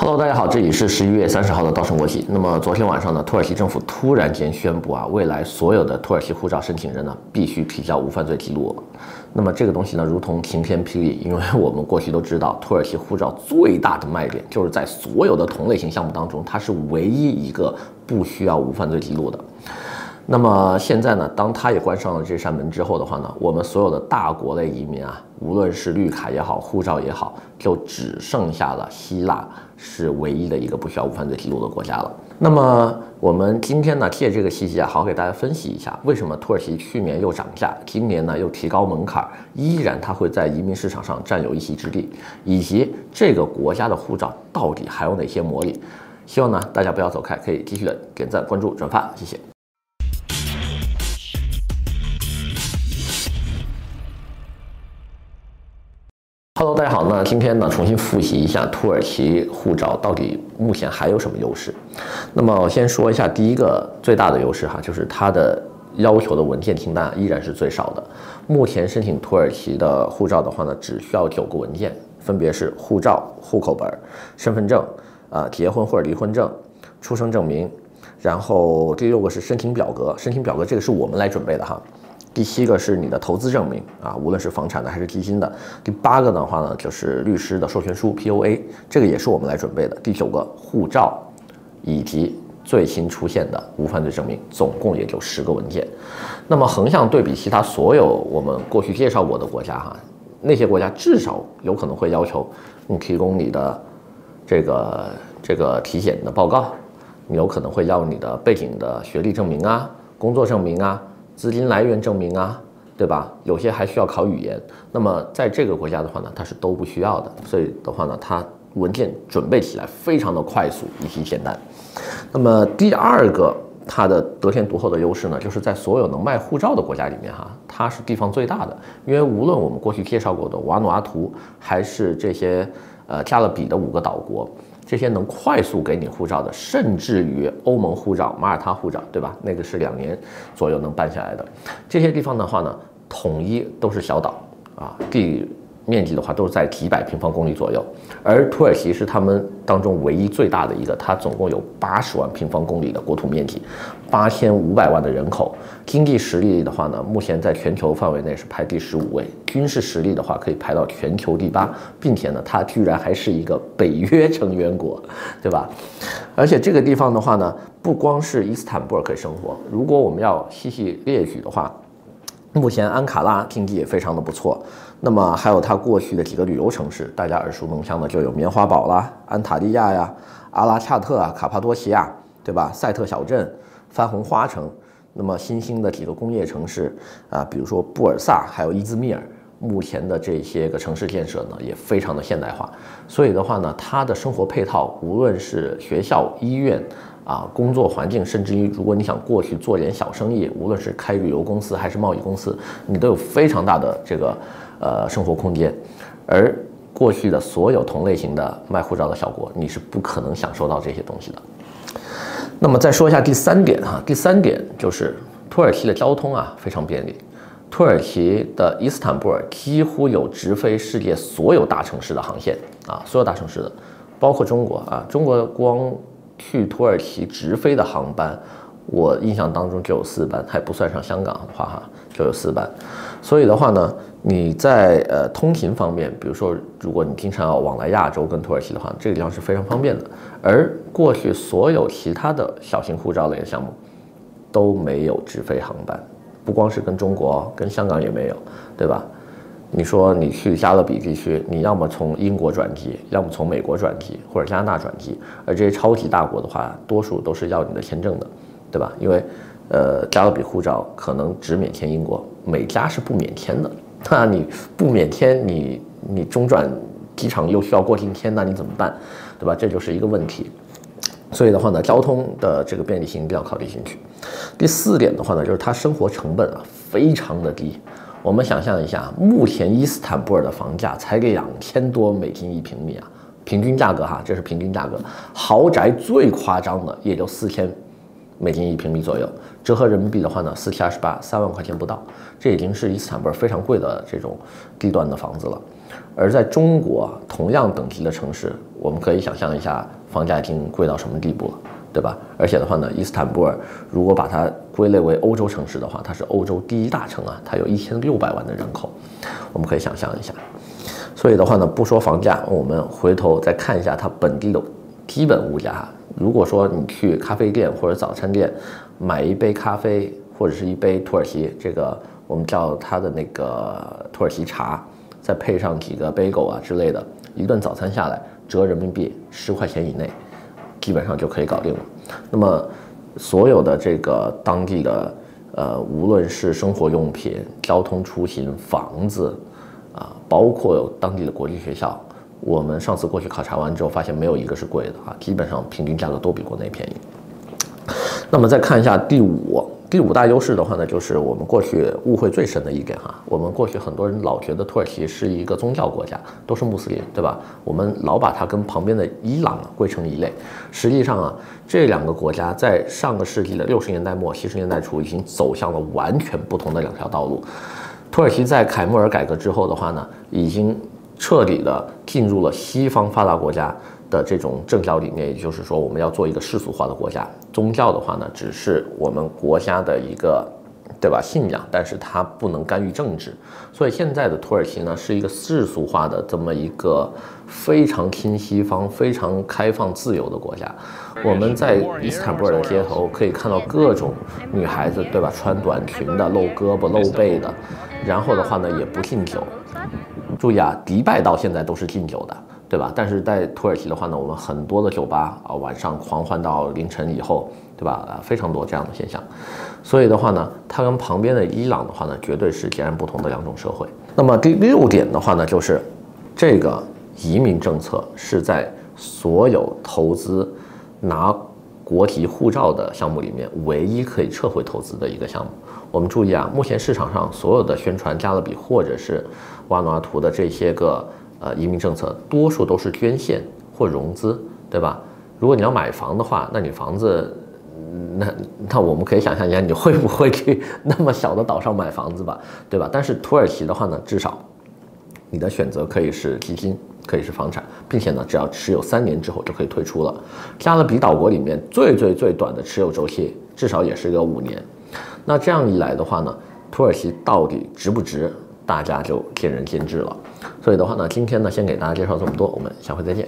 Hello，大家好，这里是十一月三十号的稻盛国际。那么昨天晚上呢，土耳其政府突然间宣布啊，未来所有的土耳其护照申请人呢，必须提交无犯罪记录。那么这个东西呢，如同晴天霹雳，因为我们过去都知道，土耳其护照最大的卖点就是在所有的同类型项目当中，它是唯一一个不需要无犯罪记录的。那么现在呢，当他也关上了这扇门之后的话呢，我们所有的大国类移民啊，无论是绿卡也好，护照也好，就只剩下了希腊是唯一的一个不需要无犯罪记录的国家了。那么我们今天呢，借这个契机啊，好好给大家分析一下，为什么土耳其去年又涨价，今年呢又提高门槛，依然它会在移民市场上占有一席之地，以及这个国家的护照到底还有哪些魔力？希望呢大家不要走开，可以继续的点赞、关注、转发，谢谢。Hello，大家好。那今天呢，重新复习一下土耳其护照到底目前还有什么优势？那么我先说一下第一个最大的优势哈，就是它的要求的文件清单依然是最少的。目前申请土耳其的护照的话呢，只需要九个文件，分别是护照、户口本、身份证、啊结婚或者离婚证、出生证明，然后第六个是申请表格。申请表格这个是我们来准备的哈。第七个是你的投资证明啊，无论是房产的还是基金的。第八个的话呢，就是律师的授权书 POA，这个也是我们来准备的。第九个护照，以及最新出现的无犯罪证明，总共也就十个文件。那么横向对比其他所有我们过去介绍过的国家哈，那些国家至少有可能会要求你提供你的这个这个体检的报告，你有可能会要你的背景的学历证明啊，工作证明啊。资金来源证明啊，对吧？有些还需要考语言。那么在这个国家的话呢，它是都不需要的。所以的话呢，它文件准备起来非常的快速以及简单。那么第二个它的得天独厚的优势呢，就是在所有能卖护照的国家里面哈，它是地方最大的。因为无论我们过去介绍过的瓦努阿图，还是这些呃加勒比的五个岛国。这些能快速给你护照的，甚至于欧盟护照、马耳他护照，对吧？那个是两年左右能办下来的。这些地方的话呢，统一都是小岛啊，地。面积的话都是在几百平方公里左右，而土耳其是他们当中唯一最大的一个，它总共有八十万平方公里的国土面积，八千五百万的人口，经济实力的话呢，目前在全球范围内是排第十五位，军事实力的话可以排到全球第八，并且呢，它居然还是一个北约成员国，对吧？而且这个地方的话呢，不光是伊斯坦布尔可以生活，如果我们要细细列举的话。目前安卡拉经济也非常的不错，那么还有它过去的几个旅游城市，大家耳熟能详的就有棉花堡啦、安塔利亚呀、阿拉恰特啊、卡帕多奇亚，对吧？赛特小镇、番红花城，那么新兴的几个工业城市啊，比如说布尔萨，还有伊兹密尔，目前的这些个城市建设呢，也非常的现代化，所以的话呢，它的生活配套，无论是学校、医院。啊，工作环境，甚至于如果你想过去做点小生意，无论是开旅游公司还是贸易公司，你都有非常大的这个呃生活空间。而过去的所有同类型的卖护照的小国，你是不可能享受到这些东西的。那么再说一下第三点哈，第三点就是土耳其的交通啊非常便利，土耳其的伊斯坦布尔几乎有直飞世界所有大城市的航线啊，所有大城市的，包括中国啊，中国光。去土耳其直飞的航班，我印象当中就有四班，还不算上香港的话哈，就有四班。所以的话呢，你在呃通勤方面，比如说如果你经常要往来亚洲跟土耳其的话，这个地方是非常方便的。而过去所有其他的小型护照类的项目都没有直飞航班，不光是跟中国，跟香港也没有，对吧？你说你去加勒比地区，你要么从英国转机，要么从美国转机，或者加拿大转机。而这些超级大国的话，多数都是要你的签证的，对吧？因为，呃，加勒比护照可能只免签英国，美加是不免签的。那你不免签，你你中转机场又需要过境签，那你怎么办？对吧？这就是一个问题。所以的话呢，交通的这个便利性一定要考虑进去。第四点的话呢，就是它生活成本啊非常的低。我们想象一下，目前伊斯坦布尔的房价才两千多美金一平米啊，平均价格哈，这是平均价格。豪宅最夸张的也就四千美金一平米左右，折合人民币的话呢，四七二十八，三万块钱不到。这已经是伊斯坦布尔非常贵的这种地段的房子了。而在中国同样等级的城市，我们可以想象一下房价已经贵到什么地步了，对吧？而且的话呢，伊斯坦布尔如果把它归类为欧洲城市的话，它是欧洲第一大城啊，它有一千六百万的人口，我们可以想象一下。所以的话呢，不说房价，我们回头再看一下它本地的基本物价。如果说你去咖啡店或者早餐店买一杯咖啡或者是一杯土耳其这个我们叫它的那个土耳其茶，再配上几个 bagel 啊之类的，一顿早餐下来折人民币十块钱以内，基本上就可以搞定了。那么所有的这个当地的呃，无论是生活用品、交通出行、房子。啊，包括当地的国际学校，我们上次过去考察完之后，发现没有一个是贵的啊，基本上平均价格都比国内便宜。那么再看一下第五，第五大优势的话呢，就是我们过去误会最深的一点哈，我们过去很多人老觉得土耳其是一个宗教国家，都是穆斯林，对吧？我们老把它跟旁边的伊朗归成一类，实际上啊，这两个国家在上个世纪的六十年代末、七十年代初已经走向了完全不同的两条道路。土耳其在凯末尔改革之后的话呢，已经彻底的进入了西方发达国家的这种政教理念，也就是说，我们要做一个世俗化的国家。宗教的话呢，只是我们国家的一个，对吧？信仰，但是它不能干预政治。所以现在的土耳其呢，是一个世俗化的这么一个非常亲西方、非常开放自由的国家。我们在伊斯坦布尔的街头可以看到各种女孩子，对吧？穿短裙的、露胳膊露背的。然后的话呢，也不禁酒。注意啊，迪拜到现在都是禁酒的，对吧？但是在土耳其的话呢，我们很多的酒吧啊，晚上狂欢到凌晨以后，对吧？啊，非常多这样的现象。所以的话呢，它跟旁边的伊朗的话呢，绝对是截然不同的两种社会。那么第六点的话呢，就是这个移民政策是在所有投资拿国籍护照的项目里面唯一可以撤回投资的一个项目。我们注意啊，目前市场上所有的宣传加勒比或者是瓦努阿图的这些个呃移民政策，多数都是捐献或融资，对吧？如果你要买房的话，那你房子，那那我们可以想象一下，你会不会去 那么小的岛上买房子吧，对吧？但是土耳其的话呢，至少你的选择可以是基金，可以是房产，并且呢，只要持有三年之后就可以退出了。加勒比岛国里面最最最短的持有周期，至少也是个五年。那这样一来的话呢，土耳其到底值不值，大家就见仁见智了。所以的话呢，今天呢，先给大家介绍这么多，我们下回再见。